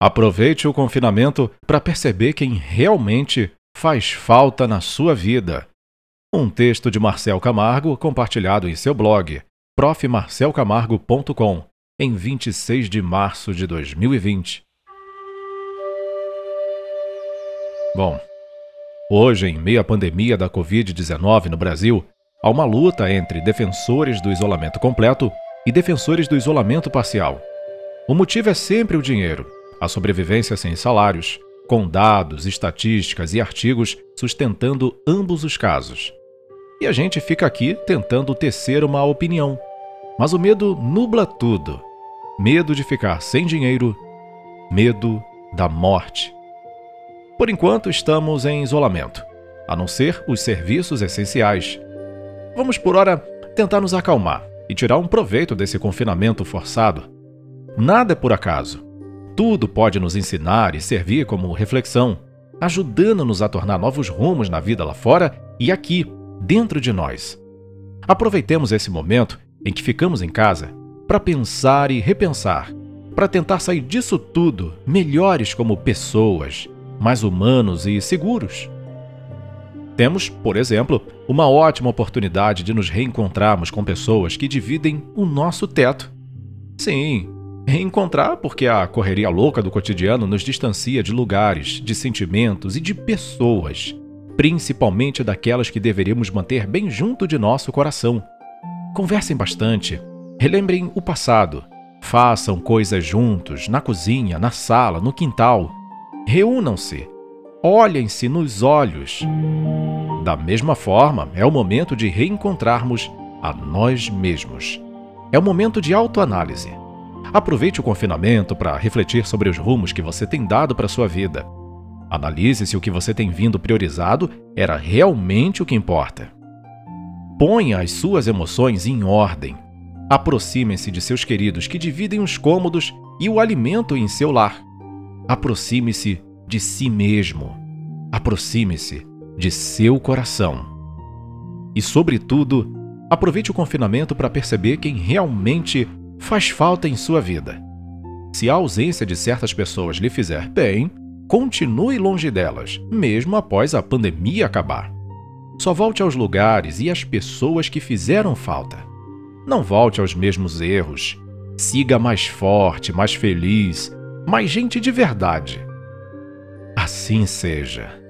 Aproveite o confinamento para perceber quem realmente faz falta na sua vida. Um texto de Marcel Camargo compartilhado em seu blog profmarcelcamargo.com em 26 de março de 2020. Bom, hoje, em meio à pandemia da Covid-19 no Brasil, há uma luta entre defensores do isolamento completo e defensores do isolamento parcial. O motivo é sempre o dinheiro, a sobrevivência sem salários, com dados, estatísticas e artigos sustentando ambos os casos. E a gente fica aqui tentando tecer uma opinião. Mas o medo nubla tudo. Medo de ficar sem dinheiro, medo da morte. Por enquanto, estamos em isolamento, a não ser os serviços essenciais. Vamos, por hora, tentar nos acalmar e tirar um proveito desse confinamento forçado. Nada é por acaso. Tudo pode nos ensinar e servir como reflexão, ajudando-nos a tornar novos rumos na vida lá fora e aqui, dentro de nós. Aproveitemos esse momento em que ficamos em casa para pensar e repensar, para tentar sair disso tudo melhores como pessoas, mais humanos e seguros. Temos, por exemplo, uma ótima oportunidade de nos reencontrarmos com pessoas que dividem o nosso teto. Sim, Reencontrar porque a correria louca do cotidiano nos distancia de lugares, de sentimentos e de pessoas, principalmente daquelas que deveríamos manter bem junto de nosso coração. Conversem bastante, relembrem o passado, façam coisas juntos, na cozinha, na sala, no quintal. Reúnam-se, olhem-se nos olhos. Da mesma forma, é o momento de reencontrarmos a nós mesmos. É o momento de autoanálise Aproveite o confinamento para refletir sobre os rumos que você tem dado para sua vida. Analise se o que você tem vindo priorizado era realmente o que importa. Ponha as suas emoções em ordem. Aproxime-se de seus queridos que dividem os cômodos e o alimento em seu lar. Aproxime-se de si mesmo. Aproxime-se de seu coração. E, sobretudo, aproveite o confinamento para perceber quem realmente faz falta em sua vida. Se a ausência de certas pessoas lhe fizer bem, continue longe delas, mesmo após a pandemia acabar. Só volte aos lugares e às pessoas que fizeram falta. Não volte aos mesmos erros. Siga mais forte, mais feliz, mais gente de verdade. Assim seja.